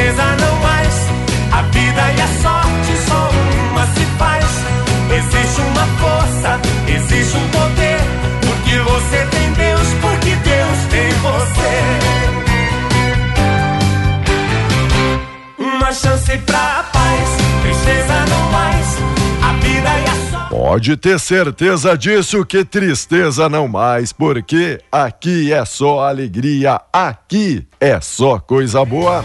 tristeza não mais. A vida e a sorte só uma se faz. Existe uma força, existe um poder. Porque você tem Deus, porque Deus tem você. Uma chance pra paz, tristeza não mais. A vida e a sorte. Pode ter certeza disso que tristeza não mais, porque aqui é só alegria, aqui é só coisa boa.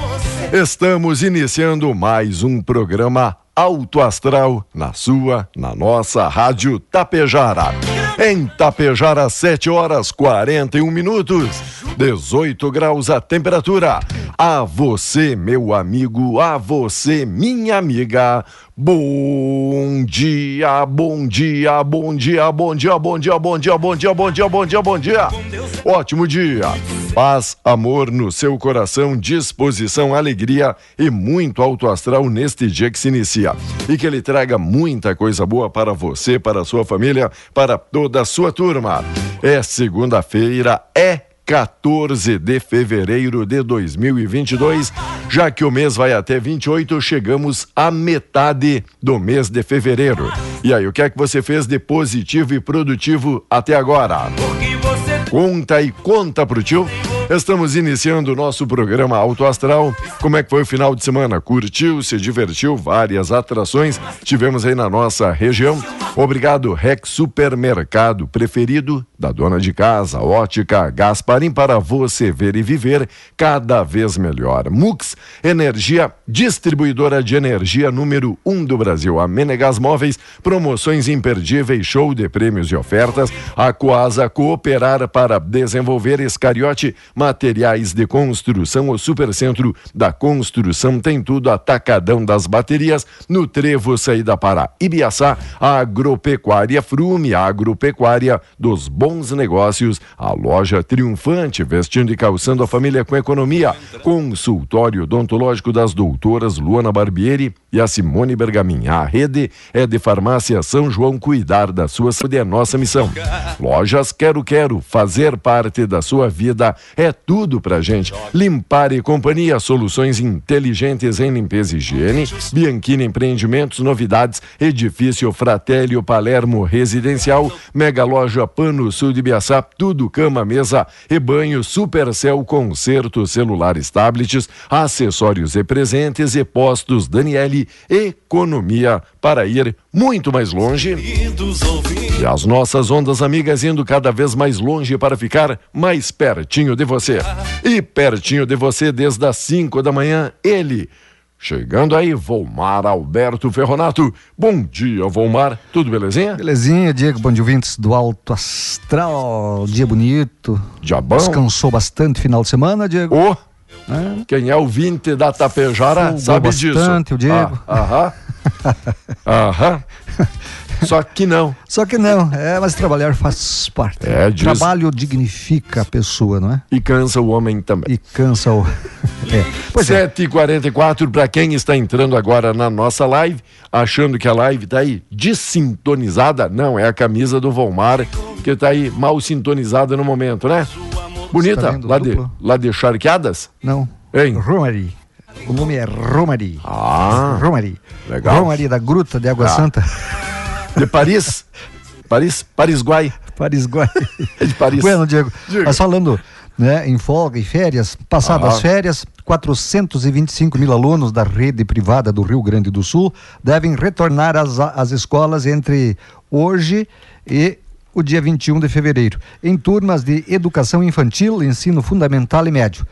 Estamos iniciando mais um programa Alto Astral na sua, na nossa Rádio Tapejara. Em Tapejara, 7 horas 41 minutos, 18 graus a temperatura. A você, meu amigo, a você, minha amiga. Bom dia, bom dia, bom dia, bom dia, bom dia, bom dia, bom dia, bom dia, bom dia, bom dia. Ótimo dia. Paz, amor no seu coração, disposição, alegria e muito alto astral neste dia que se inicia. E que ele traga muita coisa boa para você, para a sua família, para toda a sua turma. É segunda-feira, é 14 de fevereiro de 2022. Já que o mês vai até 28, chegamos à metade do mês de fevereiro. E aí, o que é que você fez de positivo e produtivo até agora? Conta e conta pro tio. Estamos iniciando o nosso programa Alto Astral. Como é que foi o final de semana? Curtiu, se divertiu? Várias atrações tivemos aí na nossa região. Obrigado, Rex Supermercado, preferido da dona de casa, ótica Gasparim, para você ver e viver cada vez melhor. Mux, energia distribuidora de energia número um do Brasil. A Menegas Móveis, promoções imperdíveis, show de prêmios e ofertas. A Coasa cooperar para desenvolver Escariote Materiais de Construção. O Supercentro da Construção tem tudo. Atacadão das baterias no Trevo, saída para Ibiaçá. A Agropecuária Frume, a agropecuária dos bons negócios. A loja triunfante, vestindo e calçando a família com economia. Consultório odontológico das doutoras Luana Barbieri e a Simone Bergamin. A rede é de farmácia São João. Cuidar da sua saúde é nossa missão. Lojas Quero Quero, fazer parte da sua vida é tudo pra gente. Limpar e Companhia, soluções inteligentes em limpeza e higiene. Bianchini Empreendimentos, novidades, edifício Fratélio Palermo Residencial, Mega Loja Pano Sul de Biaçá, tudo cama, mesa e banho, Supercel, conserto, celulares, tablets, acessórios e presentes e postos. Daniele, economia. Para ir muito mais longe. E as nossas ondas amigas indo cada vez mais longe para ficar mais pertinho de você. E pertinho de você desde as 5 da manhã, ele. Chegando aí, Volmar Alberto Ferronato. Bom dia, Volmar. Tudo belezinha? Belezinha, Diego. Bom dia, ouvintes do Alto Astral. Dia bonito. Diabão. Descansou bastante final de semana, Diego. Ô, quem é o 20 da Tapejara sabe disso. bastante o Diego. Ah, Aham. Aham. Só que não. Só que não, é, mas trabalhar faz parte. É, diz- Trabalho dignifica a pessoa, não é? E cansa o homem também. E cansa o. É. Pois é. 7h44 para quem está entrando agora na nossa live, achando que a live tá aí desintonizada. Não, é a camisa do Volmar que tá aí mal sintonizada no momento, né? Bonita, Tá lá, de, lá de charqueadas? Não. Hein? Romari. O nome é Romari. Ah, Romari. legal. Romari da Gruta de Água Ah. Santa. de Paris? Paris? Paris-Guai. Paris Guai. É de Paris. Bueno, Diego, Diga. mas falando né, em folga e férias, passadas Ah. as férias, 425 mil alunos da rede privada do Rio Grande do Sul devem retornar às, às escolas entre hoje e o dia 21 de fevereiro, em turmas de educação infantil, ensino fundamental e médio.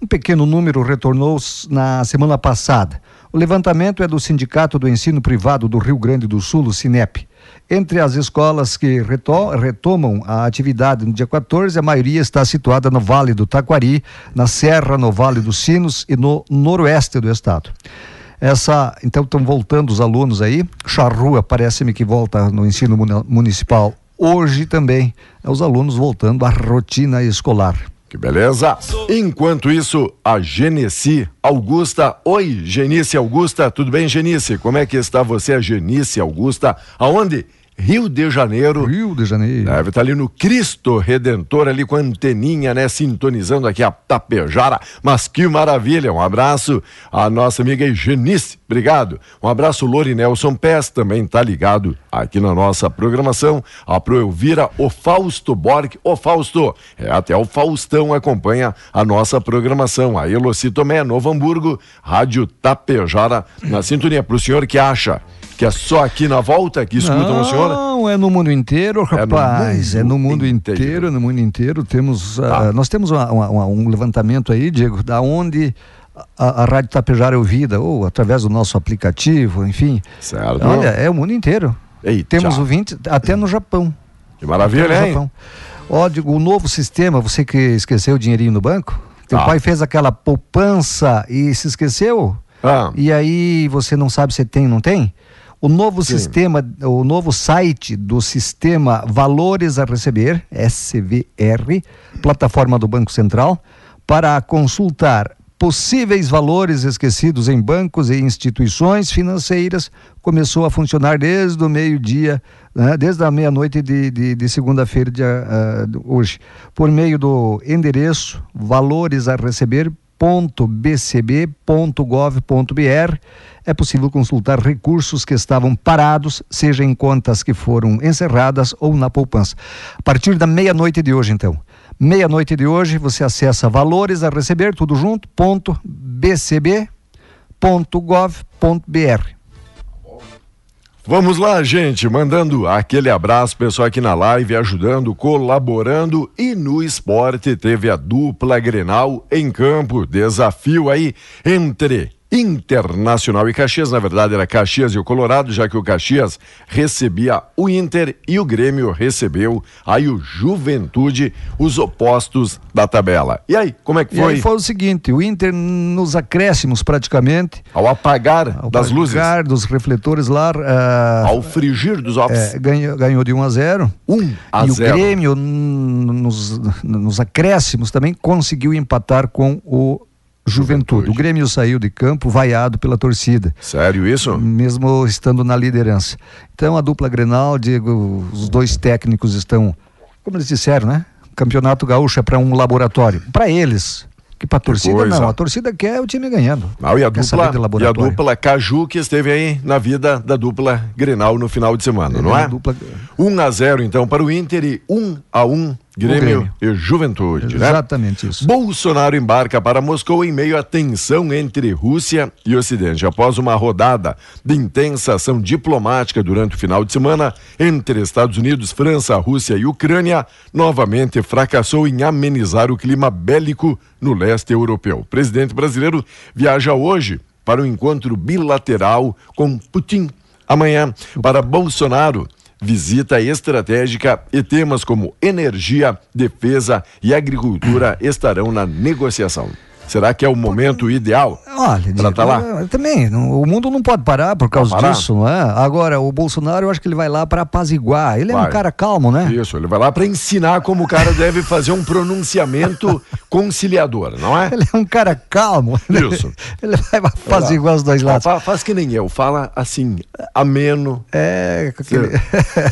Um pequeno número retornou na semana passada. O levantamento é do Sindicato do Ensino Privado do Rio Grande do Sul, o SINEP. Entre as escolas que reto- retomam a atividade no dia 14, a maioria está situada no Vale do Taquari, na Serra, no Vale dos Sinos e no noroeste do estado. Essa, então estão voltando os alunos aí. Charrua parece-me que volta no ensino muni- municipal hoje também. É os alunos voltando à rotina escolar. Que beleza. Enquanto isso, a Genesi Augusta. Oi, Genice Augusta. Tudo bem, Genice? Como é que está você, a Genice Augusta? Aonde? Rio de Janeiro. Rio de Janeiro. Deve estar ali no Cristo Redentor, ali com a anteninha, né? Sintonizando aqui a Tapejara. Mas que maravilha! Um abraço à nossa amiga Genice. Obrigado. Um abraço, Lori Nelson Pés, também tá ligado aqui na nossa programação. A Pro Elvira, o Fausto Borg. Ô, Fausto, é até o Faustão acompanha a nossa programação. A Eloci Tomé, Novo Hamburgo, Rádio Tapejara, na sintonia. Pro senhor que acha que é só aqui na volta que escutam o senhor? Não, é no mundo inteiro, rapaz. É no mundo, inteiro. inteiro, é no mundo inteiro. Temos, ah, Tá. nós temos uma- uma- um levantamento aí, Diego, da onde a, a Rádio Tapejara é ouvida, ou através do nosso aplicativo, enfim. Certo. Olha, é o mundo inteiro. Eita. Temos ouvintes até no Japão. Que maravilha, Até no hein? Japão. Ó, o novo sistema, você que esqueceu o dinheirinho no banco, teu Ah. pai fez aquela poupança e se esqueceu? Ah, E aí você não sabe se tem ou não tem? O novo Sim. sistema, o novo site do sistema Valores a Receber, SVR, plataforma do Banco Central, para consultar possíveis valores esquecidos em bancos e instituições financeiras, começou a funcionar desde o meio-dia, né, desde a meia-noite de, de, de segunda-feira de, ah, de hoje, por meio do endereço valores a receber www.bcb.gov.br é possível consultar recursos que estavam parados, seja em contas que foram encerradas ou na poupança. A partir da meia-noite de hoje, então. Meia-noite de hoje, você acessa valores a receber, tudo junto, ponto bcb.gov.br. vamos lá, gente, mandando aquele abraço, pessoal aqui na live, ajudando, colaborando. E no esporte teve a dupla Grenal em campo, desafio aí entre Internacional e Caxias, na verdade era Caxias e o Colorado, já que o Caxias recebia o Inter e o Grêmio recebeu aí o Juventude, os opostos da tabela. E aí, como é que E aí foi? foi o seguinte, o Inter nos acréscimos praticamente, Ao apagar ao das luzes, apagar dos refletores lá, ah, ao frigir dos ovos, é, ganhou, ganhou de 1 a 0. um a e o zero. Grêmio, n- nos, nos acréscimos, também conseguiu empatar com o Juventude. O Grêmio saiu de campo vaiado pela torcida. Sério isso? Mesmo estando na liderança. Então a dupla Grenal, Diego, os dois técnicos estão, como eles disseram, né? O Campeonato Gaúcho é para um laboratório. Para eles, que pra torcida coisa. não, a torcida quer o time ganhando. Não, e a dupla, e a dupla Caju que esteve aí na vida da dupla Grenal no final de semana, não É, é? dupla- 1 a 0 então para o Inter e 1 a 1 Grêmio, Grêmio. e Juventude, né? Exatamente isso. Bolsonaro embarca para Moscou em meio à tensão entre Rússia e Ocidente. Após uma rodada de intensa ação diplomática durante o final de semana entre Estados Unidos, França, Rússia e Ucrânia, novamente fracassou em amenizar o clima bélico no leste europeu. O presidente brasileiro viaja hoje para um encontro bilateral com Putin. Amanhã, para Bolsonaro, visita estratégica e temas como energia, defesa e agricultura estarão na negociação. Será que é o momento ideal Olha, para estar lá? também, o mundo não pode parar por causa parar. disso, não é? Agora, o Bolsonaro, eu acho que ele vai lá para apaziguar. Ele é um Vai. cara calmo, né? Isso, ele vai lá para ensinar como o cara deve fazer um pronunciamento conciliador, não é? Ele é um cara calmo. Isso. Ele vai apaziguar os dois lados. Fa- Faz que nem eu, fala assim, ameno, É, aquele...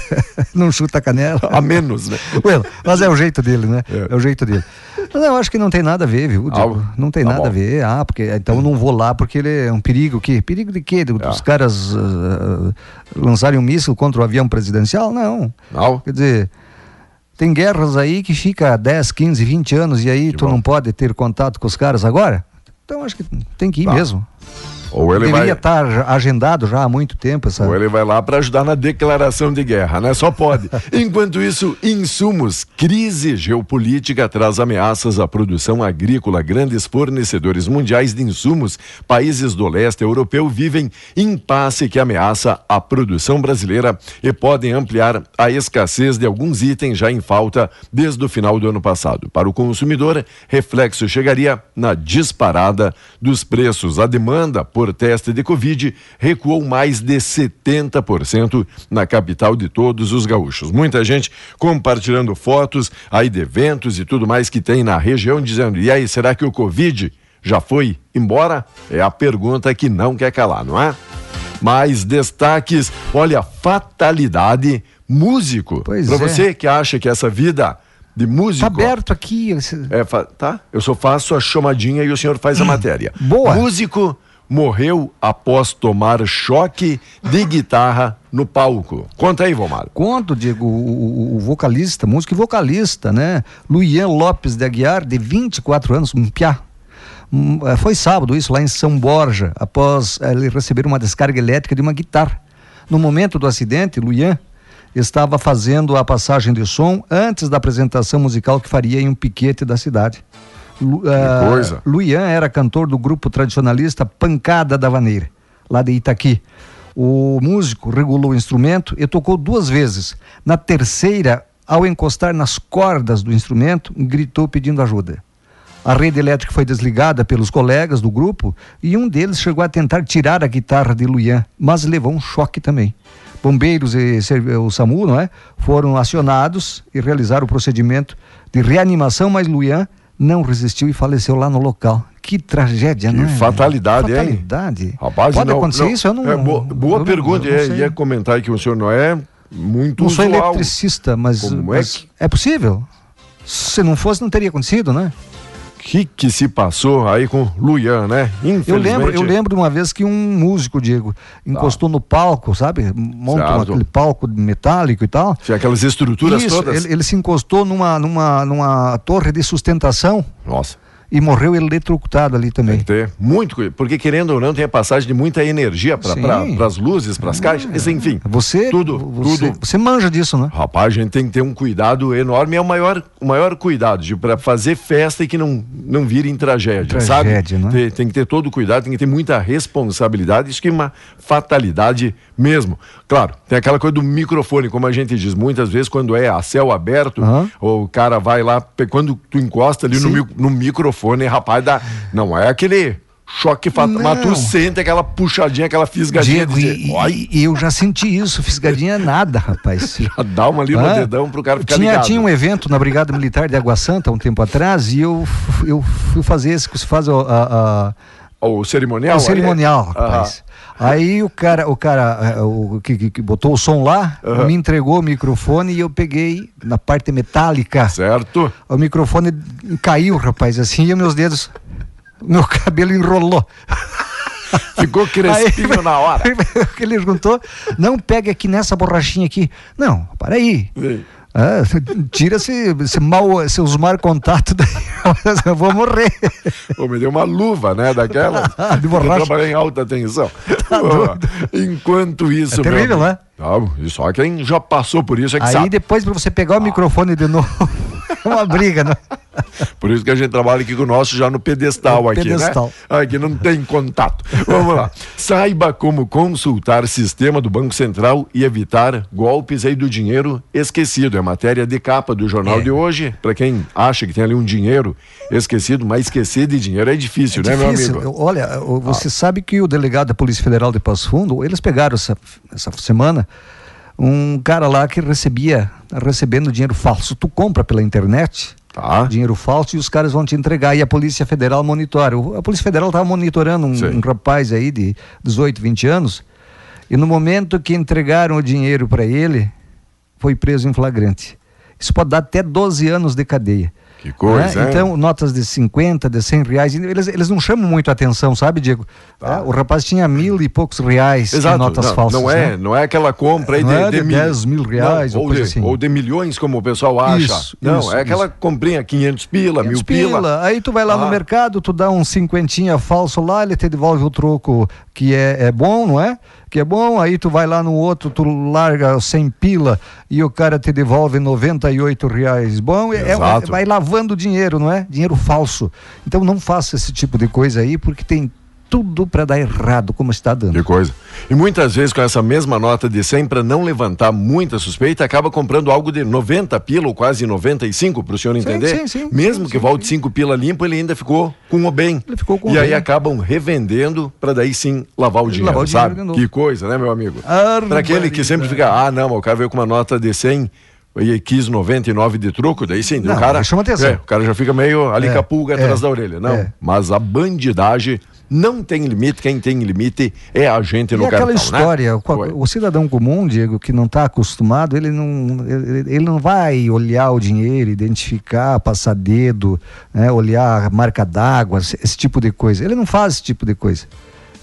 não chuta a canela. a menos, né? Well, mas é o jeito dele, né? É. É, o jeito dele. Mas eu acho que não tem nada a ver, viu, Diego? Ah, não tem tá nada bom. a ver. Ah, porque então eu não vou lá porque ele é um perigo. Que perigo de quê? Dos É. caras ah, lançarem um míssil contra o avião presidencial? Não. Não? Quer dizer, tem guerras aí que fica 10, 15, 20 anos e aí Que tu bom. não pode ter contato com os caras agora? Então acho que tem que ir Tá. mesmo. Ou ele Deveria vai, estar agendado já há muito tempo essa. ou ele vai lá para ajudar na declaração de guerra, né? Só pode. Enquanto isso, insumos, crise geopolítica traz ameaças à produção agrícola. Grandes fornecedores mundiais de insumos, países do leste europeu vivem impasse que ameaça a produção brasileira e podem ampliar a escassez de alguns itens já em falta desde o final do ano passado. Para o consumidor, reflexo chegaria na disparada dos preços. A demanda por teste de Covid recuou mais de 70% na capital de todos os gaúchos. Muita gente compartilhando fotos aí de eventos e tudo mais que tem na região, dizendo: e aí, será que o Covid já foi embora? É a pergunta que não quer calar, não é? Mais destaques, olha, fatalidade músico. Pois Pra é. você que acha que essa vida de músico. Tá aberto aqui. É, tá? Eu só faço a chamadinha e o senhor faz a matéria. Hum, boa. Músico morreu após tomar choque de guitarra no palco. Conta aí, Vomar. Conto, Diego, o, o- o vocalista, músico e vocalista, né? Luian Lopes de Aguiar, de 24 anos, um piá. Eh, Foi sábado isso, lá em São Borja, após eh, ele receber uma descarga elétrica de uma guitarra. No momento do acidente, Luian estava fazendo a passagem de som antes da apresentação musical que faria em um piquete da cidade. Lu, coisa. Luian era cantor do grupo tradicionalista Pancada da Vaneira, lá de Itaqui. O músico regulou o instrumento e tocou duas vezes. Na terceira, ao encostar nas cordas do instrumento, gritou pedindo ajuda. A rede elétrica foi desligada pelos colegas do grupo e um deles chegou a tentar tirar a guitarra de Luian, mas levou um choque também. Bombeiros e o SAMU não é, foram acionados e realizaram o procedimento de reanimação, mas Luian não resistiu e faleceu lá no local. Que tragédia, Que não é? fatalidade, hein? fatalidade. Rapaz, Pode não- acontecer não- isso? Eu não. é, boa boa eu não- pergunta. eu não sei. ia comentar que o senhor não é muito Não sou usual. eletricista, mas, Como é mas que- é possível. Se não fosse, não teria acontecido, né? O que, que se passou aí com Luian, né? Eu lembro, eu lembro de uma vez que um músico, Diego, encostou no palco, sabe? Monta Certo. aquele palco metálico e tal. Tinha aquelas estruturas Isso, todas. ele, ele se encostou numa, numa, numa torre de sustentação Nossa. E morreu eletrocutado ali Tem também. que ter muito cuidado, porque querendo ou não tem a passagem de muita energia para Sim. as luzes, para as caixas, Isso, enfim. Você, tudo, você, tudo. você manja disso, né? Rapaz, a gente tem que ter um cuidado enorme, é o maior, o maior cuidado para fazer festa e que não não vire em tragédia, Tragédia, sabe? né? Tem, tem que ter todo o cuidado, tem que ter muita responsabilidade, isso que é uma fatalidade mesmo. Claro, tem aquela coisa do microfone, como a gente diz, muitas vezes quando é a céu aberto, Aham. o cara vai lá, quando tu encosta ali no, Sim. no microfone, rapaz, dá, não é aquele choque fatal. Mas tu sente aquela puxadinha, aquela fisgadinha. Diego, e, e, e eu já senti isso, fisgadinha nada, rapaz. Já dá uma ali no Ah, dedão pro cara ficar tinha, ligado. tinha um evento na Brigada Militar de Água Santa um tempo atrás e eu, eu fui fazer esse que se faz o, a- a- O cerimonial? o cerimonial, Aham. rapaz. Aí o cara, o cara eh, o, que, que- que botou o som lá, Aham. me entregou o microfone e eu peguei na parte metálica. Certo? O microfone caiu, rapaz, assim, e meus dedos, meu cabelo enrolou. Ficou crespinho Aí- na hora. que ele perguntou, não pegue aqui nessa borrachinha aqui. Não, para aí. Sim. Ah, tira esse, esse mal, seus mar contato daí, eu vou morrer. Pô, me deu uma luva, né, daquela. De borracha. Eu trabalhei em alta tensão. Pô, Enquanto isso, É terrível, meu, né? Não, e só quem já passou por isso é que Aí sabe. depois para você pegar o microfone de novo, é uma briga, né? Por isso que a gente trabalha aqui com o nosso já no pedestal No aqui, pedestal. né? Aqui não tem contato. Vamos lá. Saiba como consultar sistema do Banco Central e evitar golpes aí do dinheiro esquecido. É matéria de capa do jornal É. de hoje. Para quem acha que tem ali um dinheiro esquecido, mas esquecer de dinheiro é difícil, né, Difícil. meu amigo? Olha, você sabe que o delegado da Polícia Federal de Passo Fundo, eles pegaram essa, essa semana um cara lá que recebia, recebendo dinheiro falso. Tu compra pela internet, Tá. dinheiro falso, e os caras vão te entregar. E a Polícia Federal monitora. A Polícia Federal estava monitorando um, um rapaz aí de 18, 20 anos, e no momento que entregaram o dinheiro para ele, foi preso em flagrante. Isso pode dar até 12 anos de cadeia. Que coisa, né? Então, notas de 50, de 100 reais, eles, eles não chamam muito a atenção, sabe, Diego? É, o rapaz tinha mil e poucos reais Tá. Exato. em notas não, falsas. não é, né? não é aquela compra aí de, é de mil- 10 mil reais Não, ou ou, de, assim. ou de milhões, como o pessoal acha. Isso, não, isso, é aquela comprinha 500 pila, 500 mil pila. Aí tu vai lá no Ah. mercado, tu dá um cinquentinha falso lá, ele te devolve o troco que é, é bom, não é? Que é bom, aí tu vai lá no outro, tu larga 100 pila e o cara te devolve 98 reais. Bom, é, é- vai lavando dinheiro, não é? Dinheiro falso. Então não faça esse tipo de coisa aí, porque tem tudo para dar errado, como está dando. Que coisa. E muitas vezes com essa mesma nota de 100, para não levantar muita suspeita, acaba comprando algo de 90 pila ou quase 95, para o senhor entender. sim, sim, Mesmo sim, que sim, volte 5 pila limpo, ele ainda ficou com o bem. Ele ficou com e o aí bem. acabam revendendo para daí sim lavar o dinheiro, Lavar o dinheiro sabe? novo. Que coisa, né, meu amigo? Para aquele que sempre fica, ah, não, o cara veio com uma nota de 100 e quis 99 de troco, daí sim, Não, o cara, chama atenção. é, o cara já fica meio ali É, com a pulga é, atrás da orelha. Não, é. mas a bandidagem não tem limite, quem tem limite é a gente no e aquela cartão, né? história, o, Foi. o cidadão comum, Diego, que não está acostumado, ele não, ele, ele não vai olhar o dinheiro, identificar, passar dedo, né, olhar a marca d'água, esse, esse tipo de coisa. Ele não faz esse tipo de coisa.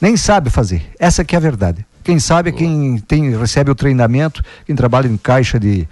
Nem sabe fazer. Essa que é a verdade. Quem sabe é quem tem, recebe o treinamento, quem trabalha em caixa de,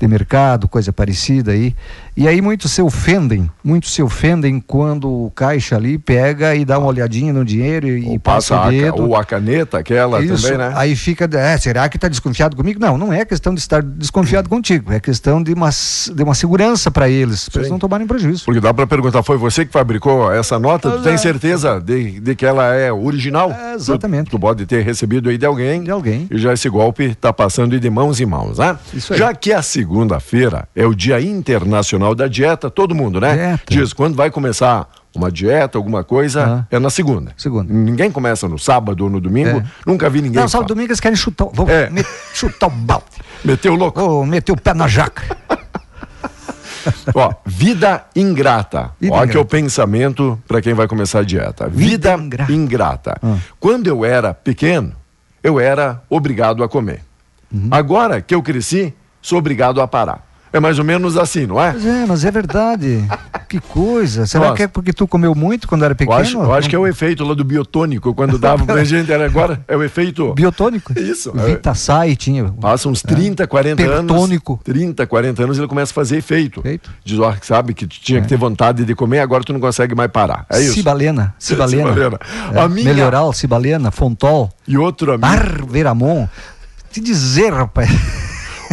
de mercado, coisa parecida aí. E aí muitos se ofendem, muitos se ofendem quando o caixa ali pega e dá uma olhadinha no dinheiro e, e passa passa o a, dedo. ca- ou a caneta, aquela Isso, também, né? Aí fica, é, será que está desconfiado comigo? Não, não é questão de estar desconfiado contigo, é questão de uma, de uma segurança para eles, para eles não tomarem prejuízo. Porque dá pra perguntar, foi você que fabricou essa nota? Tu tem Exato. certeza de, de que ela é original? É, exatamente. Tu, tu pode ter recebido aí de alguém. De alguém. E já esse golpe tá passando de mãos em mãos, né? Isso aí. Já que a segunda-feira é o Dia Internacional da Dieta, todo mundo, né? Dieta. Diz, quando vai começar uma dieta, alguma coisa, Ah. é na segunda. Segunda. Ninguém começa no sábado ou no domingo. É. Nunca vi ninguém Não, sábado fa- domingo eles querem chutar, o- vão É. met- chutar o balde, meter o louco. ou meter o pé na jaca. Ó, vida ingrata. Vida Ó, que é o pensamento para quem vai começar a dieta. Vida, Vida ingrata. ingrata. Ah. Quando eu era pequeno, eu era obrigado a comer. Uhum. Agora que eu cresci, sou obrigado a parar. É mais ou menos assim, não é? Mas é, mas é verdade. Que coisa. Será Nossa. que é porque tu comeu muito quando era Eu pequeno? acho, eu acho que é o efeito lá do biotônico, quando dava pra gente, era agora, é o efeito. Biotônico? Isso, é. Vitaçai tinha. Passa uns 30, 40 anos. Pertônico. 30, 40 anos ele começa a fazer efeito. Efeito. Diz, ó, sabe que tu tinha que ter vontade de comer, agora tu não consegue mais parar. É isso. Cibalena. Cibalena. Cibalena. É, A minha- Melhoral, Cibalena, Fontol. E outro amigo, Barveramon. Te dizer, rapaz.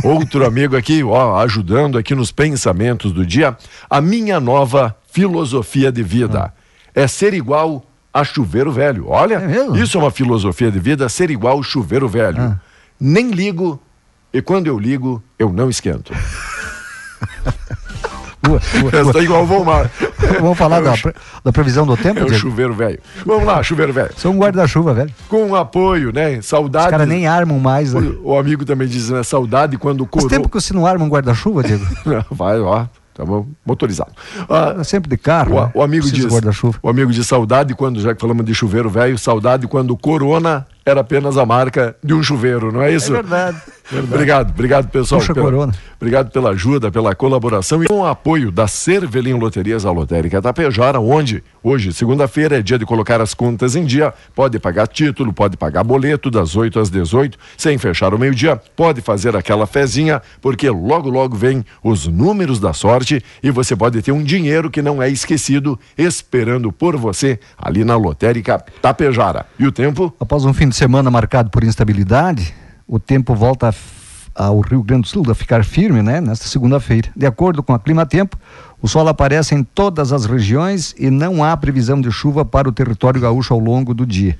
outro amigo aqui, ó, ajudando aqui nos pensamentos do dia, a minha nova filosofia de vida é ser igual a chuveiro velho. Olha, É isso é uma filosofia de vida, ser igual chuveiro velho. Ah. Nem ligo e quando eu ligo, eu não esquento. Rua, Eu estou igual o. Vamos falar É o da, chu- da previsão do tempo, É o chuveiro velho. Vamos lá, chuveiro velho. São um guarda-chuva, velho. Com apoio, né? Os Saudade. caras nem armam mais. Né? O, o amigo também diz, né? Saudade quando Faz corou. tempo que você não arma um guarda-chuva, Diego? Vai, ó. Tá bom, motorizado. Ah, É sempre de carro. né? o, o amigo diz, o amigo diz saudade quando, já que falamos de chuveiro velho, saudade quando o Corona era apenas a marca de um chuveiro, não é isso? É verdade. Obrigado, obrigado pessoal. Puxa, pela- Corona. Obrigado pela ajuda, pela colaboração e com o apoio da Cervelim Loterias Alotérica Tapejara, onde hoje, segunda-feira, é dia de colocar as contas em dia. Pode pagar título, pode pagar boleto das 8 às 18, sem fechar o meio-dia. Pode fazer aquela fezinha, porque logo, logo vem os números da sorte e você pode ter um dinheiro que não é esquecido esperando por você ali na Lotérica Tapejara. E o tempo? Após um fim de semana marcado por instabilidade, o tempo volta ao Rio Grande do Sul a ficar firme, né? Nesta segunda-feira. De acordo com a Clima Tempo, o sol aparece em todas as regiões e não há previsão de chuva para o território gaúcho ao longo do dia.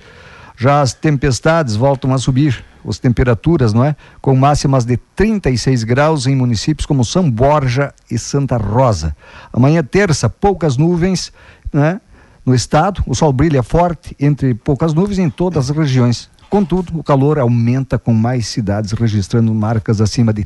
Já as tempestades voltam a subir, as temperaturas, não é? Com máximas de 36 graus em municípios como São Borja e Santa Rosa. Amanhã, terça, poucas nuvens, né? No estado, o sol brilha forte entre poucas nuvens em todas as regiões. Contudo, o calor aumenta com mais cidades registrando marcas acima de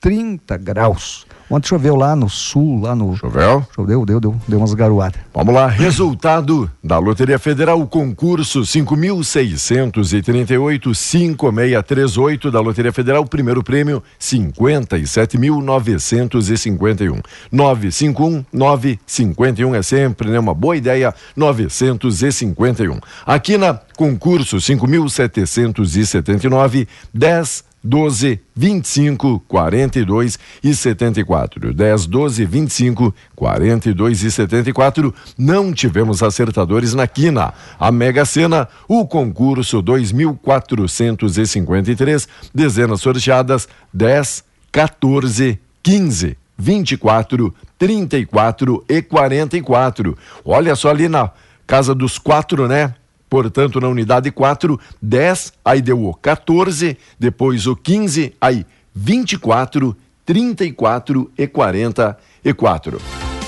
30 graus. Ontem choveu lá no sul, lá no. Choveu? Choveu, deu, deu, deu umas garoadas. Vamos lá, resultado da Loteria Federal, concurso 5.638-5638 da Loteria Federal, primeiro prêmio 57.951. 951, 951 é sempre né, uma boa ideia, 951. Aqui na concurso 5.779, 10 12, 25, 42 e 74. 10, 12, 25, 42 e 74. Não tivemos acertadores na quina. A Mega Sena, o concurso 2.453, dezenas sorteadas 10, 14, 15. 24, 34 e 44. Olha só ali na casa dos quatro, né? Portanto, na unidade 4, 10, aí deu o 14, depois o 15, aí 24, 34 e 44.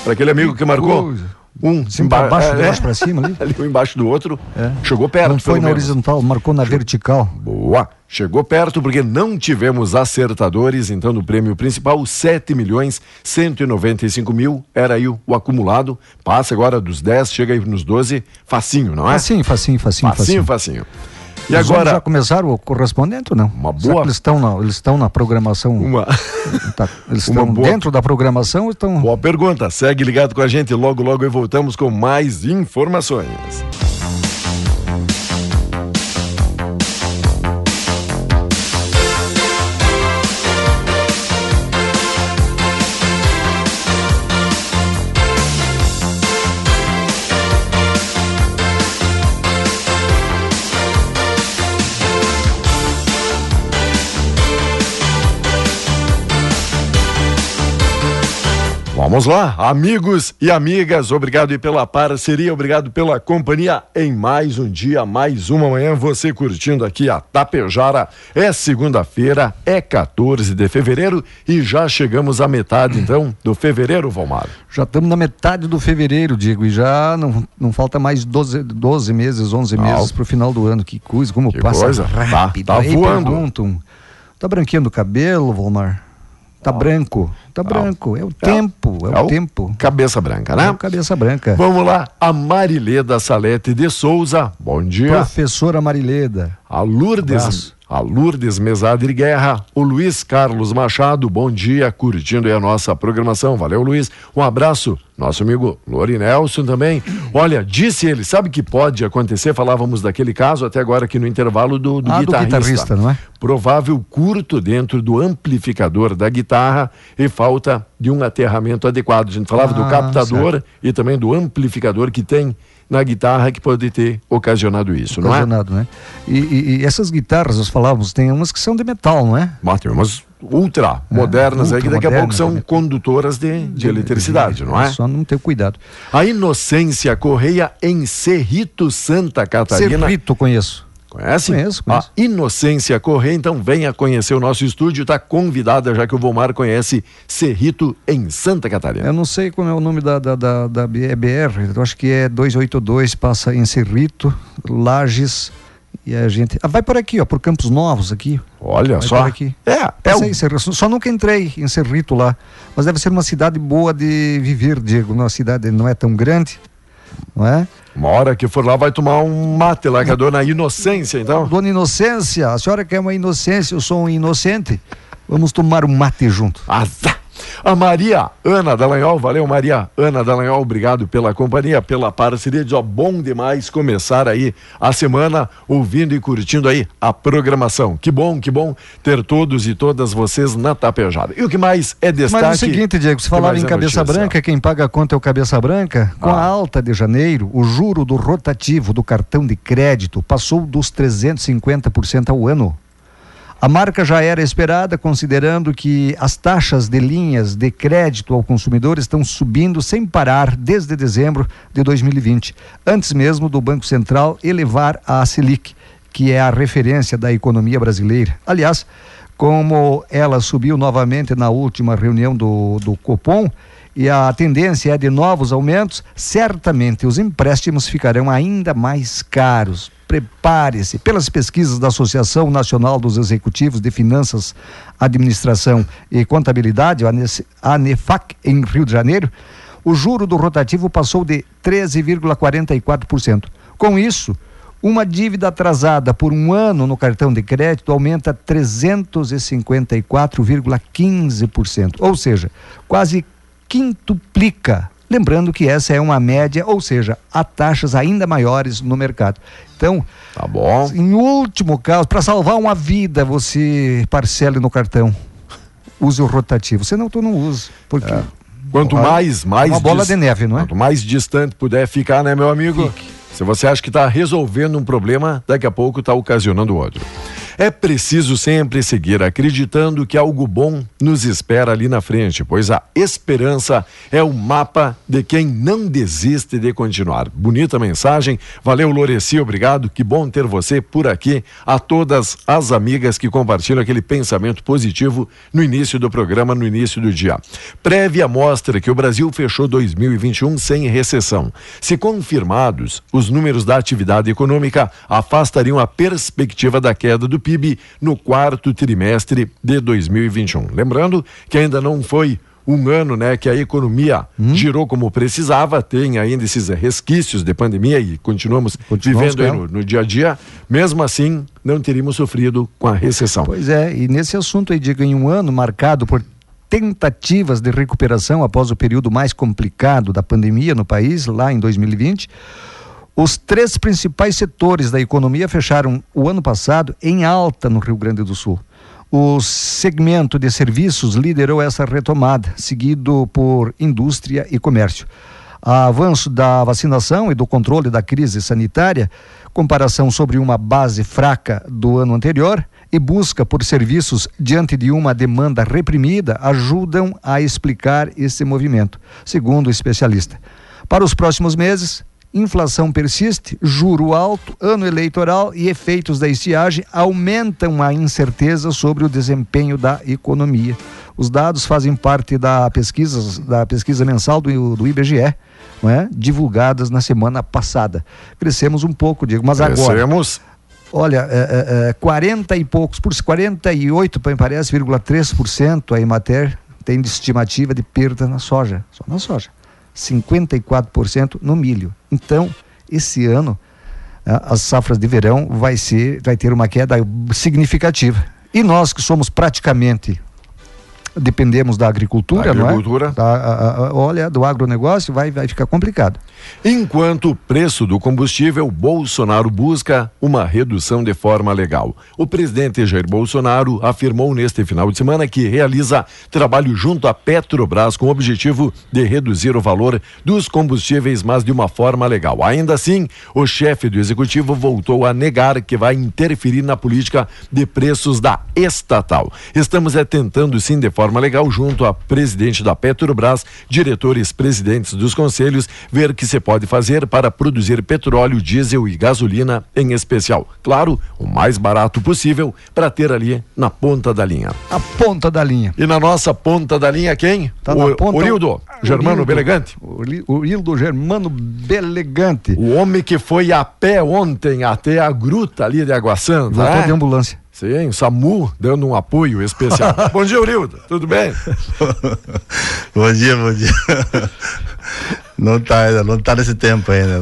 Para aquele amigo que marcou. Um pra emba- baixo, é, é. pra cima ali. ali um embaixo do outro, É. chegou perto. Não foi na menos. horizontal, marcou na vertical. Boa. Chegou perto porque não tivemos acertadores, então no prêmio principal, 7 milhões 195 mil, era aí o, o acumulado. Passa agora dos 10, chega aí nos 12, facinho, não é? Facinho, facinho, facinho, facinho, facinho. facinho. E Os agora, já começaram o correspondente ou não? Uma boa- eles estão na, eles estão na programação? uma, tá- eles uma estão boa- dentro da programação ou estão. boa pergunta. Segue ligado com a gente, logo, logo aí voltamos com mais informações. Vamos lá, amigos e amigas, obrigado pela parceria, obrigado pela companhia em mais um dia, mais uma manhã, você curtindo aqui a Tapejara. É segunda-feira, é 14 de fevereiro e já chegamos à metade então do fevereiro, Valmar. Já estamos na metade do fevereiro, Diego, e já não, não falta mais 12, 12 meses, 11 Não. meses para o final do ano. Que coisa, como Que passa coisa. Tá- rápido. tá Aí voando. perguntam, tá branqueando o cabelo, Volmar? Tá branco, tá branco. É o tempo, é, o, tempo. Cabeça branca, É né? o cabeça branca. Vamos lá, a Marileda Salete de Souza, bom dia. Professora Marileda. A Lourdes, Abraço. A Lourdes Mesadri Guerra, o Luiz Carlos Machado, bom dia, curtindo aí a nossa programação. Valeu, Luiz. Um abraço, nosso amigo Lori Nelson também. Olha, disse ele, sabe que pode acontecer? Falávamos daquele caso até agora aqui no intervalo do, do Ah, do guitarrista. guitarrista, não é? Provável curto dentro do amplificador da guitarra e falta de um aterramento adequado. A gente falava do Ah, captador e também do amplificador que tem na guitarra que pode ter ocasionado isso, não é? Ocasionado, né? E, e- e essas guitarras, nós falávamos, tem umas que são de metal, não é? Mas tem umas ultra modernas aí que daqui a pouco são também. condutoras de, de eletricidade, não é? Só não ter cuidado. A Inocência Correia em Cerrito, Santa Catarina. Cerrito conheço. Conhece? Conheço, conheço. A Inocência Corrêa, então venha conhecer o nosso estúdio, está convidada, já que o Vomar conhece Cerrito em Santa Catarina. Eu não sei como é o nome da, da, da, da BR, eu acho que é 282, passa em Cerrito, Lages, e a gente. Ah, vai por aqui, ó, por Campos Novos aqui. Olha vai só. Aqui. É, é o... só nunca entrei em Cerrito lá. Mas deve ser uma cidade boa de viver, Diego. Uma cidade não é tão grande, não é? Uma hora que for lá vai tomar um mate lá com a dona Inocência, então. Dona Inocência, a senhora quer uma inocência, eu sou um inocente. Vamos tomar um mate junto. Tá. A Maria Ana Dallagnol, valeu Maria Ana Dallagnol, obrigado pela companhia, pela parceria, ó, bom demais começar aí a semana ouvindo e curtindo aí a programação. Que bom, que bom ter todos e todas vocês na tapejada. E o que mais é destaque... Mas é o seguinte, Diego, que falava em é cabeça branca, quem paga a conta é o cabeça branca. Com Ah. a alta de janeiro, o juro do rotativo do cartão de crédito passou dos 350% ao ano. A marca já era esperada, considerando que as taxas de linhas de crédito ao consumidor estão subindo sem parar desde dezembro de 2020, antes mesmo do Banco Central elevar a Selic, que é a referência da economia brasileira. Aliás, como ela subiu novamente na última reunião do, do Copom, e a tendência é de novos aumentos, certamente os empréstimos ficarão ainda mais caros. Prepare-se. Pelas pesquisas da Associação Nacional dos Executivos de Finanças, Administração e Contabilidade, a ANEFAC, em Rio de Janeiro, o juro do rotativo passou de 13,44%. Com isso, uma dívida atrasada por um ano no cartão de crédito aumenta 354,15%, ou seja, quase quintuplica. Lembrando que essa é uma média, ou seja, há taxas ainda maiores no mercado. Então, Tá bom. em último caso, para salvar uma vida, você parcele no cartão. Use o rotativo. Senão tu não usa. Porque Quanto Uma- mais, mais. uma bola de neve, não é? Quanto mais distante puder ficar, né, meu amigo? Se você acha que está resolvendo um problema, daqui a pouco está ocasionando outro. É preciso sempre seguir acreditando que algo bom nos espera ali na frente, pois a esperança é o mapa de quem não desiste de continuar. Bonita mensagem. Valeu, Loreci, obrigado. Que bom ter você por aqui. A todas as amigas que compartilham aquele pensamento positivo no início do programa, no início do dia. Prévia mostra que o Brasil fechou 2021 sem recessão. Se confirmados, os números da atividade econômica afastariam a perspectiva da queda do PIB no quarto trimestre de 2021. Lembrando que ainda não foi um ano, né, que a economia Hum? girou como precisava, tem ainda esses resquícios de pandemia e continuamos, Continuamos vivendo no, no dia a dia. Mesmo assim, não teríamos sofrido com a recessão. Pois é, e nesse assunto aí, digo, em um ano marcado por tentativas de recuperação após o período mais complicado da pandemia no país, lá em 2020, os três principais setores da economia fecharam o ano passado em alta no Rio Grande do Sul. O segmento de serviços liderou essa retomada, seguido por indústria e comércio. Avanço da vacinação e do controle da crise sanitária, comparação sobre uma base fraca do ano anterior e busca por serviços diante de uma demanda reprimida ajudam a explicar esse movimento, segundo o especialista. Para os próximos meses, inflação persiste, juro alto, ano eleitoral e efeitos da estiagem aumentam a incerteza sobre o desempenho da economia. Os dados fazem parte da pesquisa, da pesquisa mensal do, do IBGE, não é? divulgadas na semana passada. Crescemos um pouco, Diego, mas agora. Crescemos. Olha, é, é, é, 40 e poucos, por 48, me parece, 0,3% a Emater tem de estimativa de perda na soja, só na soja. 54% no milho. Então, esse ano, as safras de verão vai ser, vai ter uma queda significativa. E nós que somos praticamente dependemos da agricultura, Agricultura. não é? Da- a- a- olha, do agronegócio vai, vai ficar complicado. Enquanto o preço do combustível, Bolsonaro busca uma redução de forma legal. O presidente Jair Bolsonaro afirmou neste final de semana que realiza trabalho junto à Petrobras com o objetivo de reduzir o valor dos combustíveis, mas de uma forma legal. Ainda assim, o chefe do executivo voltou a negar que vai interferir na política de preços da estatal. Estamos é tentando sim de forma forma legal junto a presidente da Petrobras, diretores, presidentes dos conselhos, ver o que se pode fazer para produzir petróleo, diesel e gasolina em especial. Claro, o mais barato possível para ter ali na ponta da linha. A ponta da linha. E na nossa ponta da linha quem? Tá o, na ponta- Germano Urildo. Belegante. Urildo Germano Belegante. O homem que foi a pé ontem até a gruta ali de Santa. Voltou né? de ambulância. Sim, o SAMU dando um apoio especial. Bom dia, Urildo. Tudo bem? bom dia, bom dia. Não tá, ainda, não tá nesse tempo ainda.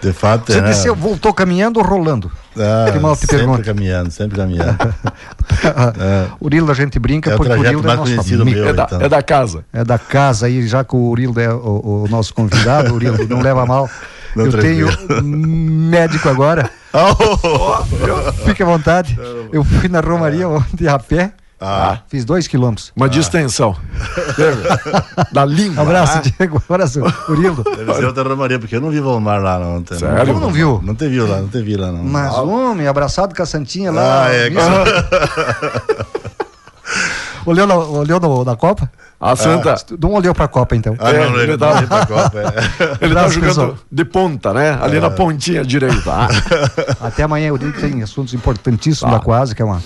De fato, Você é, desceu, voltou caminhando ou rolando? ah, que mal te sempre pergunta. caminhando, sempre caminhando. Urildo a gente brinca É porque o Urildo é nosso amigo. É da, então. é da casa. É da casa aí, já que o Urildo é o, o nosso convidado, o Urildo não leva mal. Não, Eu tranquilo. tenho um médico agora, fique à vontade. Eu fui na Romaria ontem a pé, Ah, fiz dois quilômetros. Uma distensão. da língua. Abraço, Ah, Diego. Abraço, Urildo. deve ser outra Romaria, porque eu não vi Volmar lá não, ontem. Sério? Como não viu? Não te viu lá, não te vi lá não. Mas, homem, abraçado com a Santinha lá. Ah, é? Olhou, na, olhou no- na Copa? A Santa. Não olhou pra Copa, então. Ah, É, não, ele ele tá- pra Copa. é. Ele tá jogando pessoal. de ponta, né? Ali na pontinha direita. Ah, Até amanhã, o Urildo tem assuntos importantíssimos Tá. da Coasa, que é uma.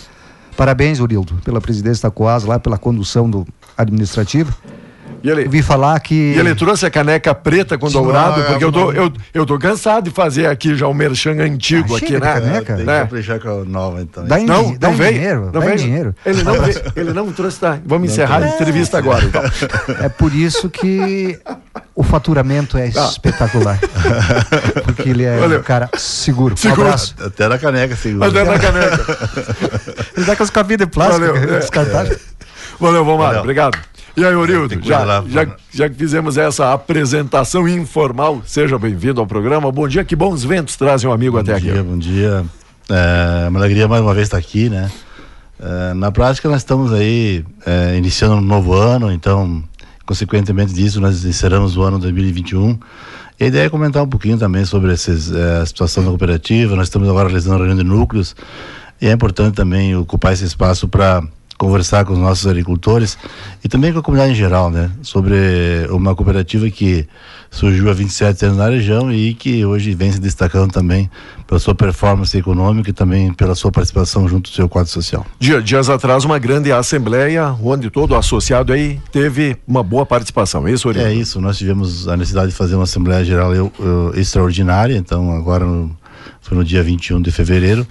Parabéns, Urildo, pela presidência da Coasa, lá pela condução do administrativo. E ele, Eu vi falar que. e ele trouxe a caneca preta com dourado, Ah, porque eu é, tô, eu, eu tô cansado de fazer aqui já o merchan antigo Ah, aqui, né? caneca. Tem que Né? caprichar com a nova, então. Dá em, Não, dá não em veio. dinheiro, não dá em veio. dinheiro. Ele não, veio, ele não trouxe, tá? Vamos encerrar a entrevista agora, então. É por isso que o faturamento é espetacular. Porque ele é Valeu. um cara seguro. Seguro. Um abraço. Até na caneca, segura. Até na caneca. Ele dá com as cabines de plástico Valeu, é. descartáveis. Valeu, vamos lá, obrigado. E aí, Orildo, já, já, Fernando. já que fizemos essa apresentação informal, seja bem-vindo ao programa. Bom dia, que bons ventos trazem um amigo até Bom aqui. dia, bom dia. É uma alegria mais uma vez estar aqui, né? É, na prática, nós estamos aí é, iniciando um novo ano, então, consequentemente disso, nós encerramos o ano 2021. E a ideia é comentar um pouquinho também sobre esses, é, a situação da cooperativa. Nós estamos agora realizando a reunião de núcleos e é importante também ocupar esse espaço para conversar com os nossos agricultores e também com a comunidade em geral, né? Sobre uma cooperativa que surgiu há 27 anos na região e que hoje vem se destacando também pela sua performance econômica e também pela sua participação junto do seu quadro social. Dia- dias atrás, uma grande assembleia, onde todo associado aí teve uma boa participação. É isso, Orildo? É isso, nós tivemos a necessidade de fazer uma Assembleia Geral eu- eu- extraordinária, então agora no, foi no dia 21 de fevereiro.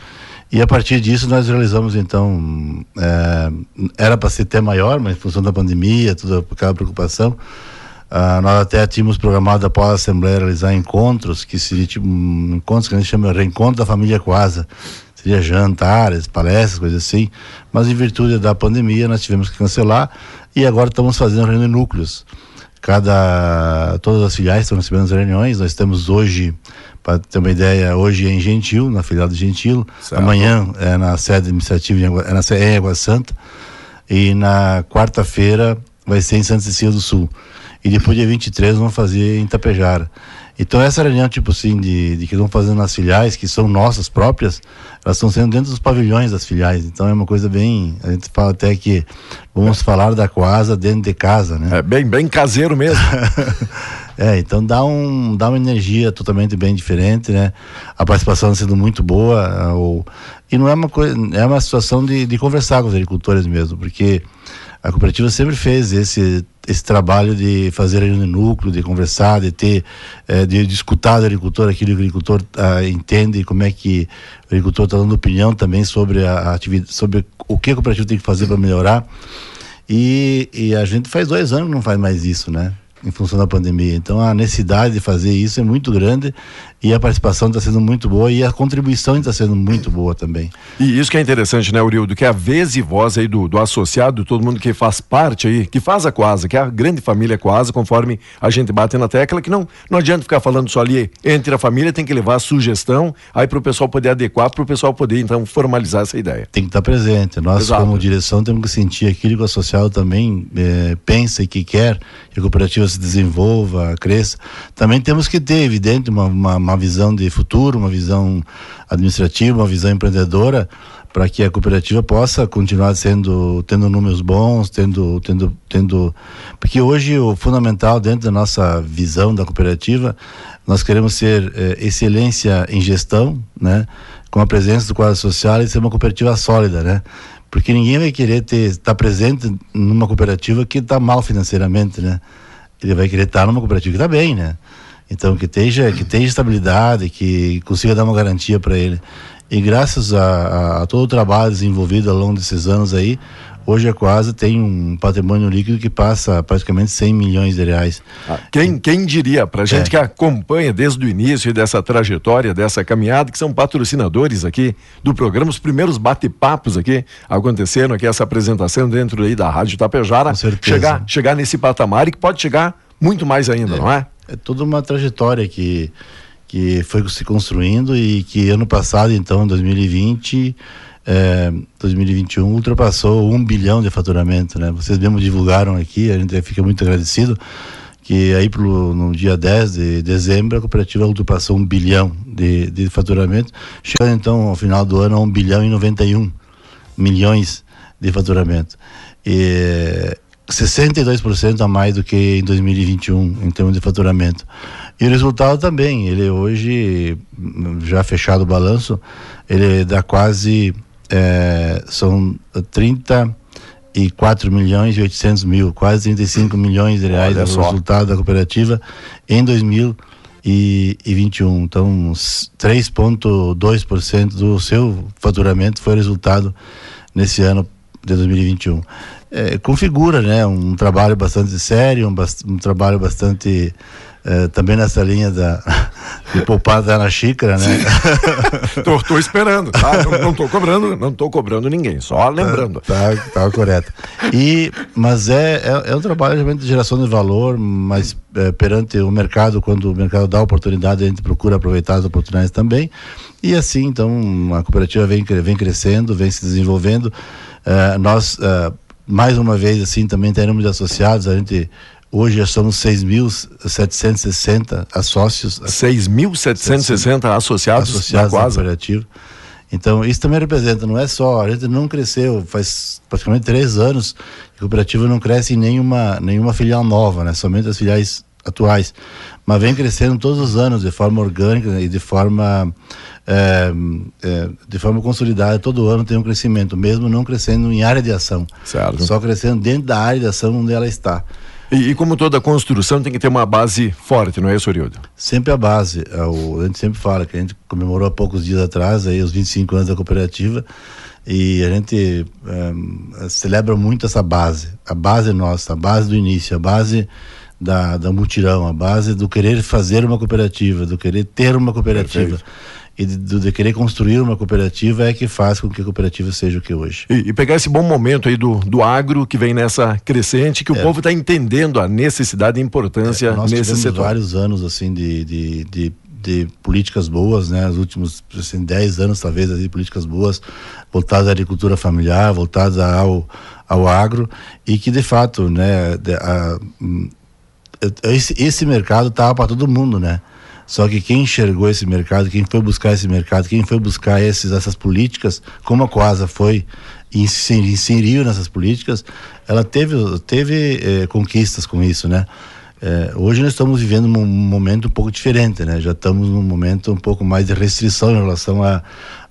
E a partir disso nós realizamos então, é, era para ser até maior, mas em função da pandemia, toda aquela preocupação, ah, nós até tínhamos programado após a Assembleia realizar encontros, que seria tipo um, encontros que a gente chama de reencontro da família Coasa. Seria jantares, palestras, coisas assim. Mas em virtude da pandemia nós tivemos que cancelar e agora estamos fazendo reunião de núcleos. Cada, todas as filiais estão recebendo as reuniões. Nós temos hoje, para ter uma ideia, hoje é em Gentil, na filial de Gentil. Certo. Amanhã é na sede administrativa em Água, é na, se- é em Água Santa. E na quarta-feira vai ser em Santa Cecília do Sul. E depois, dia 23, vamos fazer em Itapejara. Então, essa reunião, tipo assim, de, de que vão fazendo nas filiais, que são nossas próprias, elas estão sendo dentro dos pavilhões das filiais. Então, é uma coisa bem. A gente fala até que vamos falar da Coasa dentro de casa, né? É bem, bem caseiro mesmo. É, então dá, um, dá uma energia totalmente bem diferente, né? A participação sendo muito boa. ah, o- e não é uma coisa, é uma situação de, de conversar com os agricultores mesmo, porque a cooperativa sempre fez esse, esse trabalho de fazer reunião de núcleo, de conversar, de ter, eh, de, de escutar do agricultor aquilo que o agricultor ah, entende, como é que o agricultor está dando opinião também sobre a atividade, sobre o que a cooperativa tem que fazer para melhorar. E, e a gente faz dois anos que não faz mais isso, né? Em função da pandemia. Então a necessidade de fazer isso é muito grande e a participação está sendo muito boa e a contribuição está sendo muito boa também. E isso que é interessante, né, Urildo? Que é a vez e voz aí do, do associado, todo mundo que faz parte aí, que faz a Coasa, que é a grande família Coasa, conforme a gente bate na tecla, que não, não adianta ficar falando só ali entre a família, tem que levar a sugestão aí para o pessoal poder adequar, para o pessoal poder então formalizar essa ideia. Tem que estar presente. Nós, Exato. como direção, temos que sentir aquilo que o associado também eh, pensa e que quer, que a cooperativa se desenvolva, cresça. Também temos que ter, evidente, uma, uma, uma visão de futuro, uma visão administrativa, uma visão empreendedora, para que a cooperativa possa continuar sendo tendo números bons, tendo tendo tendo porque hoje o fundamental dentro da nossa visão da cooperativa nós queremos ser eh, excelência em gestão, né? Com a presença do quadro social e ser uma cooperativa sólida, né? Porque ninguém vai querer ter estar tá presente numa cooperativa que está mal financeiramente, né? Ele vai querer estar numa cooperativa que está bem, né? Então que esteja que tenha estabilidade, que consiga dar uma garantia para ele. E graças a, a, a, todo o trabalho desenvolvido ao longo desses anos aí, hoje a Coasa tem um patrimônio líquido que passa praticamente 100 milhões de reais. Ah, quem, quem diria, para gente é. que acompanha desde o início dessa trajetória, dessa caminhada, que são patrocinadores aqui do programa, os primeiros bate-papos aqui aconteceram aqui, essa apresentação dentro aí da Rádio Tapejara, chegar, chegar nesse patamar e que pode chegar muito mais ainda, é. não é? É toda uma trajetória que que foi se construindo e que ano passado, então, 2020, é, 2021, ultrapassou um bilhão de faturamento, né? Vocês mesmo divulgaram aqui, a gente fica muito agradecido que aí pro, no dia 10 de dezembro a cooperativa ultrapassou um bilhão de, de faturamento, chegando então ao final do ano a um bilhão e 91 milhões de faturamento. E 62% a mais do que em 2021 em termos de faturamento. E o resultado também, ele hoje, já fechado o balanço, ele dá quase, é, são 34 milhões e 800 mil, quase 35 milhões de reais o resultado da cooperativa em 2021. Então, 3,2% do seu faturamento foi resultado nesse ano de 2021. É, configura né, um trabalho bastante sério, um, um trabalho bastante é, também nessa linha da, de poupar na xícara, né? tô, tô esperando, tá? Não, não tô cobrando, não tô cobrando ninguém, só lembrando. Tá, tá, tá correto. E, mas é, é, é um trabalho de geração de valor, mas é, perante o mercado, quando o mercado dá oportunidade, a gente procura aproveitar as oportunidades também. E assim, então, a cooperativa vem, vem crescendo, vem se desenvolvendo. É, nós, é, mais uma vez, assim, também teremos associados, a gente Hoje já somos 6.760 sócios. 6.760 associados, associados na cooperativa. Então, isso também representa, não é só, a gente não cresceu, faz praticamente três anos que a cooperativa não cresce em nenhuma, nenhuma filial nova, né? somente as filiais atuais. Mas vem crescendo todos os anos de forma orgânica e de forma, é, é, de forma consolidada. Todo ano tem um crescimento, mesmo não crescendo em área de ação. Certo. Só crescendo dentro da área de ação onde ela está. E, e, como toda construção tem que ter uma base forte, não é isso, Orildo? Sempre a base. É a gente sempre fala que a gente comemorou há poucos dias atrás aí os 25 anos da cooperativa e a gente é, celebra muito essa base. A base nossa, a base do início, a base da, da mutirão, a base do querer fazer uma cooperativa, do querer ter uma cooperativa. Perfeito e de, de, querer construir uma cooperativa é que faz com que a cooperativa seja o que é hoje. E, e pegar esse bom momento aí do, do agro que vem nessa crescente, que o é. povo está entendendo a necessidade e importância é, nós nesse setor. vários anos assim de, de, de, de políticas boas, né? Os últimos assim, 10 anos talvez de políticas boas voltadas à agricultura familiar, voltadas ao, ao agro e que de fato, né? De, a, hum, esse, esse mercado estava para todo mundo, né? Só que quem enxergou esse mercado, quem foi buscar esse mercado, quem foi buscar esses, essas políticas, como a Coasa foi se inseriu nessas políticas, ela teve, teve eh, conquistas com isso, né? Eh, hoje nós estamos vivendo um momento um pouco diferente, né? Já estamos num momento um pouco mais de restrição em relação à,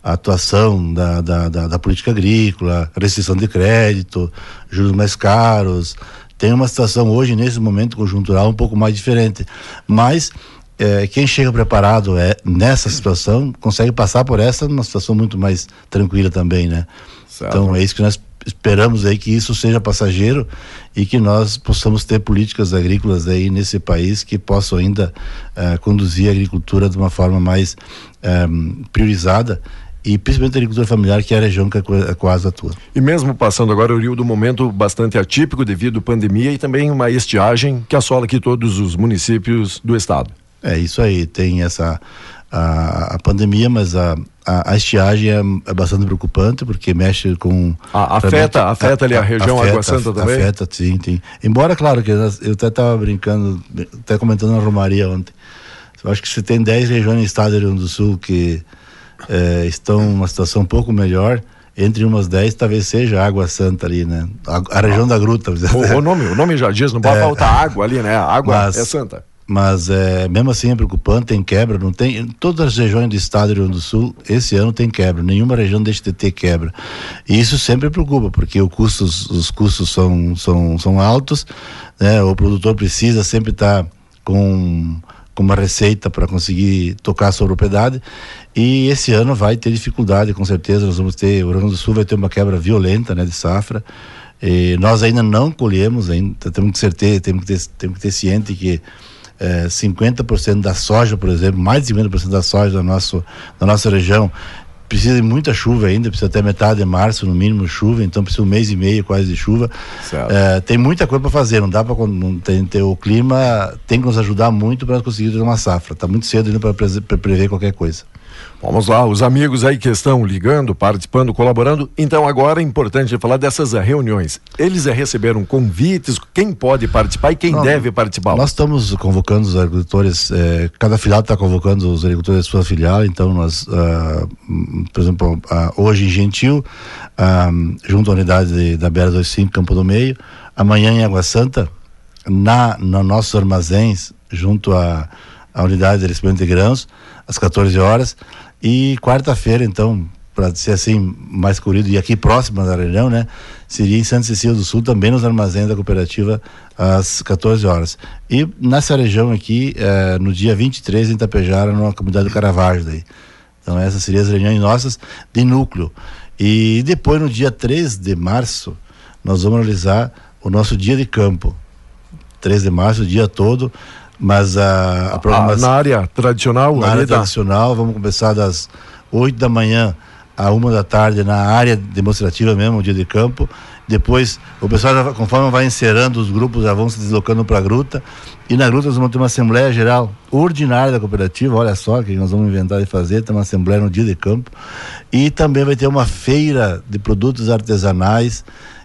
à atuação da, da, da, da política agrícola, restrição de crédito, juros mais caros. Tem uma situação hoje, nesse momento conjuntural, um pouco mais diferente. Mas é, quem chega preparado é, nessa situação consegue passar por essa numa situação muito mais tranquila também, né? Certo. Então é isso que nós esperamos aí que isso seja passageiro e que nós possamos ter políticas agrícolas aí nesse país que possam ainda uh, conduzir a agricultura de uma forma mais um, priorizada e principalmente a agricultura familiar, que é a região que a Coasa atua. E mesmo passando agora o Rio do momento bastante atípico devido à pandemia e também uma estiagem que assola aqui todos os municípios do estado. É isso aí, tem essa a, a pandemia, mas a, a, a estiagem é, é, bastante preocupante porque mexe com a, afeta afeta ali a, região afeta, Água Santa também. Afeta, sim, tem. Embora claro que eu até estava brincando, até comentando na Romaria ontem. Eu acho que se tem 10 regiões no estado do Rio Grande do Sul que é, estão numa situação um pouco melhor, entre umas 10 talvez seja Água Santa ali, né? A, a região da gruta. O, o, nome, o nome já diz, não pode é, faltar água ali, né? A água mas, é santa. Mas é, mesmo assim é preocupante, tem quebra, não tem. Em todas as regiões do estado do Rio Grande do Sul, esse ano tem quebra, nenhuma região deixa de ter quebra. E isso sempre preocupa, porque o custos, os custos são, são, são altos, né? o produtor precisa sempre estar tá com, com uma receita para conseguir tocar a sua propriedade. E esse ano vai ter dificuldade, com certeza. Nós vamos ter, o Rio Grande do Sul vai ter uma quebra violenta né, de safra. E nós ainda não colhemos, ainda temos que, temos que ter, temos que ter ciente que é, 50% da soja, por exemplo, mais de 50% da soja da, nosso, da nossa região precisa de muita chuva ainda, precisa até metade de março, no mínimo, chuva, então precisa um mês e meio quase de chuva. É, tem muita coisa para fazer, não dá para tem, ter, o clima tem que nos ajudar muito para conseguir ter uma safra. Está muito cedo ainda para prever qualquer coisa. Vamos lá, os amigos aí que estão ligando, participando, colaborando. Então, agora é importante falar dessas reuniões. Eles receberam convites, quem pode participar e quem Não, deve participar? Nós estamos convocando os agricultores, eh, cada filial está convocando os agricultores da sua filial, então nós, uh, por exemplo, uh, hoje em Gentil, uh, junto à unidade de, da BR 25, Campo do Meio, amanhã em Água Santa, na, nos nossos armazéns, junto à, à unidade de recebimento de grãos, às 14 horas, e quarta-feira, então, para ser assim mais corrido e aqui próximo da região, né? Seria em Santa Cecília do Sul, também nos armazéns da cooperativa às 14 horas. E nessa região aqui, eh, no dia 23 em Itapejara, na comunidade do Caravaggio daí. Então essas seriam as reuniões nossas de núcleo. E depois no dia 3 de março, nós vamos realizar o nosso dia de campo. 3 de março, o dia todo, mas a, a programação. Ah, na área tradicional? Na área tradicional, vamos começar das 8 da manhã a uma da tarde na área demonstrativa mesmo, dia de campo. Depois, o pessoal, conforme vai encerrando os grupos, já vão se deslocando para a gruta. E na gruta nós vamos ter uma Assembleia Geral ordinária da cooperativa. Olha só que nós vamos inventar de fazer. Tem uma Assembleia no dia de campo. E também vai ter uma feira de produtos artesanais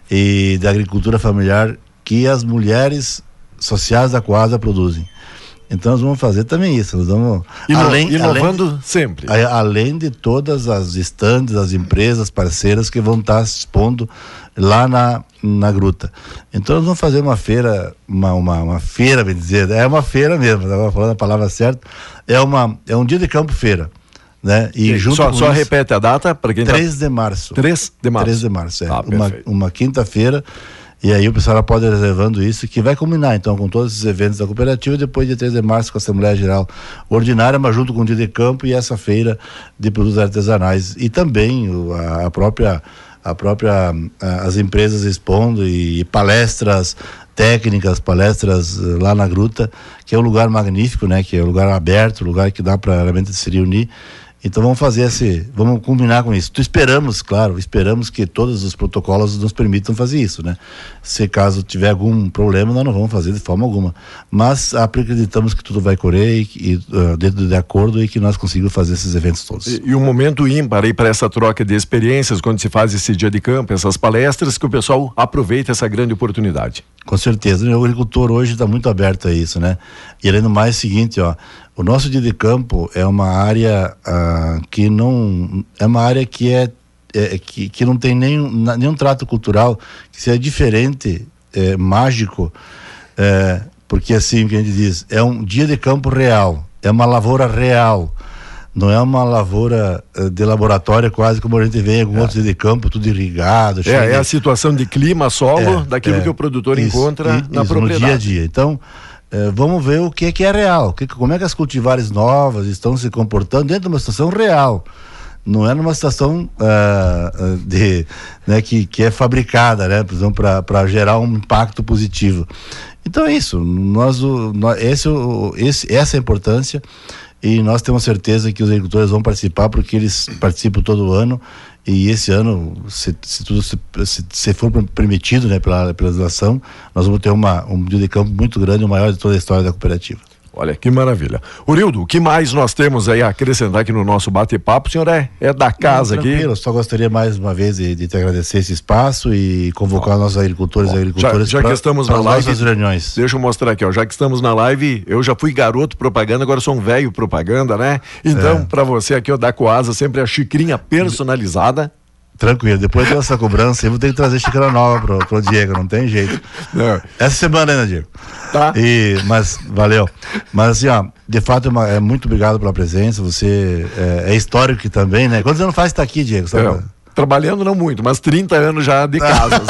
e da agricultura familiar que as mulheres sociais da Coasa produzem. Então nós vamos fazer também isso. Nós vamos Ino, além, inovando além, sempre. Além de todas as estandes, as empresas parceiras que vão estar se expondo lá na, na gruta. Então nós vamos fazer uma feira, uma, uma, uma feira, bem dizer, é uma feira mesmo, estava falando a palavra certa, é, uma, é um dia de campo feira. Né? E, junto só, só isso, repete a data para quem 3 tá... de março. 3 de março. 3 de março, é. Ah, uma, uma quinta-feira e aí o pessoal pode ir reservando isso, que vai combinar então com todos esses eventos da cooperativa, depois de 3 de março com a Assembleia Geral Ordinária, mas junto com o dia de campo e essa feira de produtos artesanais. E também a, própria a própria as empresas expondo e palestras técnicas, palestras eh, lá na gruta, que é um lugar magnífico, né? Que é um lugar aberto, lugar que dá para realmente se reunir então vamos fazer esse, vamos combinar com isso. Tu esperamos, claro, esperamos que todos os protocolos nos permitam fazer isso, né? Se caso tiver algum problema, nós não vamos fazer de forma alguma. Mas acreditamos que tudo vai correr e, e uh, dentro de acordo e que nós conseguimos fazer esses eventos todos. E, e um momento ímpar aí para essa troca de experiências quando se faz esse dia de campo, essas palestras, que o pessoal aproveita essa grande oportunidade. Com certeza, o agricultor hoje está muito aberto a isso, né? E além do mais, é o seguinte, ó, o nosso dia de campo é uma área ah, que não é uma área que é, é, que, que não tem nenhum, nenhum trato cultural que seja diferente, é, mágico, é, porque assim que a gente diz é um dia de campo real, é uma lavoura real não é uma lavoura uh, de laboratório quase como a gente vê em alguns é. outros de campo, tudo irrigado. É, é a situação de clima, solo, é, daquilo é. que o produtor isso, encontra isso, na propriedade. No dia a dia. Então, uh, vamos ver o que é, que é real, que, como é que as cultivares novas estão se comportando dentro de uma situação real. Não é numa situação uh, de, né, que, que é fabricada, né, para gerar um impacto positivo. Então é isso. Nós, o, nós, esse, o, esse, essa é a importância e nós temos certeza que os agricultores vão participar porque eles participam todo ano e esse ano, se, se tudo se, se, for permitido né, pela, pela legislação, nós vamos ter uma, um dia de campo muito grande, o maior de toda a história da cooperativa. Olha que maravilha. Urildo, o que mais nós temos aí a acrescentar aqui no nosso bate-papo? O senhor é, é da casa Não, aqui. Eu só gostaria mais uma vez de, de te agradecer esse espaço e convocar ó, nossos agricultores e agricultoras já, já pra, que estamos na live, reuniões. Deixa eu mostrar aqui, ó. Já que estamos na live, eu já fui garoto propaganda, agora sou um velho propaganda, né? Então, é. para você aqui, ó, da Coasa, sempre a xicrinha personalizada Tranquilo, depois dessa cobrança, eu vou ter que trazer xícara nova pro, pro Diego, não tem jeito. Não. Essa semana ainda, Diego. Tá. E, mas, valeu. Mas assim, ó, de fato, é, uma- é muito obrigado pela presença. Você é, é histórico também, né? Quantos anos faz que tá aqui, Diego? Sabe? É, trabalhando não muito, mas 30 anos já de casa?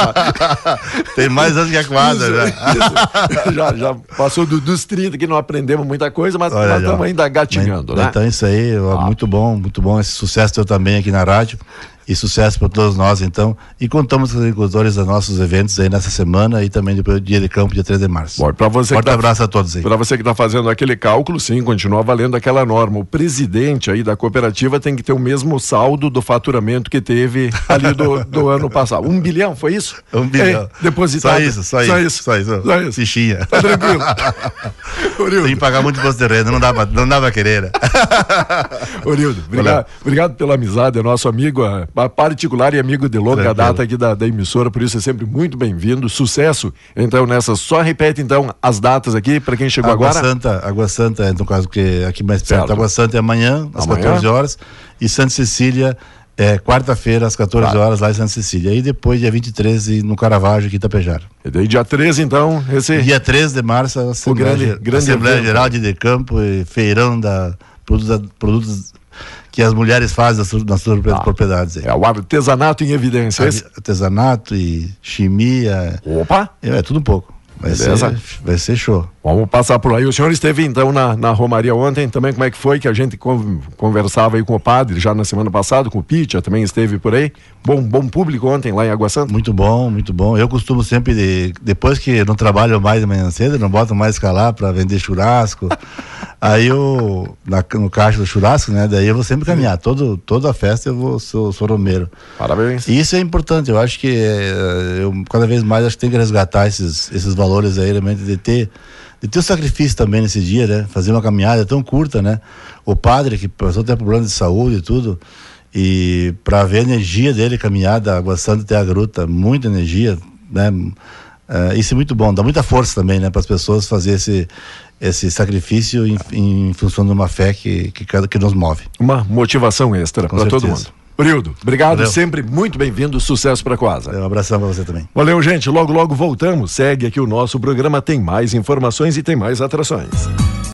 Tem mais anos que a quadra, Isso, né? isso. já, já passou do- dos 30 que não aprendemos muita coisa, mas estamos já. ainda gatinhando, Mas- né? Então isso aí, ó, muito bom, muito bom. Esse sucesso teu também aqui na rádio. E sucesso para todos nós, então. E contamos com os agricultores dos nossos eventos aí nessa semana e também depois do dia de campo, dia 3 de março. Bom, para você Forte tá- abraço a todos aí. Para você que está fazendo aquele cálculo, sim, continua valendo aquela norma. O presidente aí da cooperativa tem que ter o mesmo saldo do faturamento que teve ali do, do ano passado. Um bilhão, foi isso? Um bilhão. É, depositado. Só isso, só, Só isso. isso. Só isso. Só isso. Fichinha. Tá tranquilo. Orildo, Tem que pagar muito imposto de renda, não dá pra, não dá pra querer. né? Orildo, obrigado, obrigado pela amizade, é nosso amigo ah, particular e amigo de longa Tranquilo. data aqui da, da emissora, por isso é sempre muito bem-vindo. Sucesso. Então, nessa, só repete então as datas aqui para quem chegou Água agora. Santa, Água Santa, é, no caso que aqui mais perto, Certo. Água Santa é amanhã, às Amanhã. 14 horas, e Santa Cecília é quarta-feira, às 14 Tá. horas, lá em Santa Cecília. E depois, dia 23, e no Caravaggio, aqui em Itapejara. E daí, dia 13, então, esse. Dia 13 de março, a Assembleia, grande- grande Assembleia. Geral de Decampo e feirão da produtos, produtos que as mulheres fazem nas suas, suas propriedades. aí. É o artesanato em evidência. Esse... Artesanato e chimia, Opa! é, é tudo um pouco. Vai ser, Beleza. vai ser show. Vamos passar por aí. O senhor esteve então na, na Romaria ontem, também como é que foi que a gente con- conversava aí com o padre já na semana passada, com o Pitia também esteve por aí. Bom, bom público ontem lá em Água Santa. Muito bom, muito bom. Eu costumo sempre, de- depois que não trabalho mais de manhã cedo, não boto mais escalar para vender churrasco. Aí eu, na- no caixa do churrasco, né? Daí eu vou sempre caminhar. Todo, toda a festa eu vou, sou, sou romeiro. Parabéns. E isso é importante, eu acho que é, eu cada vez mais acho que tem que resgatar esses, esses valores aí, realmente, de ter, de ter o sacrifício também nesse dia, né? Fazer uma caminhada tão curta, né? O padre que passou a ter problemas de saúde e tudo, e para ver a energia dele caminhar da Água Santa até a gruta, muita energia, né? É, isso é muito bom, dá muita força também, né? Para as pessoas fazer esse, esse sacrifício em, em função de uma fé que, que, que nos move. Uma motivação extra para todo mundo. Período, obrigado, Valeu. sempre muito bem-vindo, sucesso para Coasa. Um abração para você também. Valeu, gente. Logo, logo voltamos. Segue aqui o nosso programa, tem mais informações e tem mais atrações.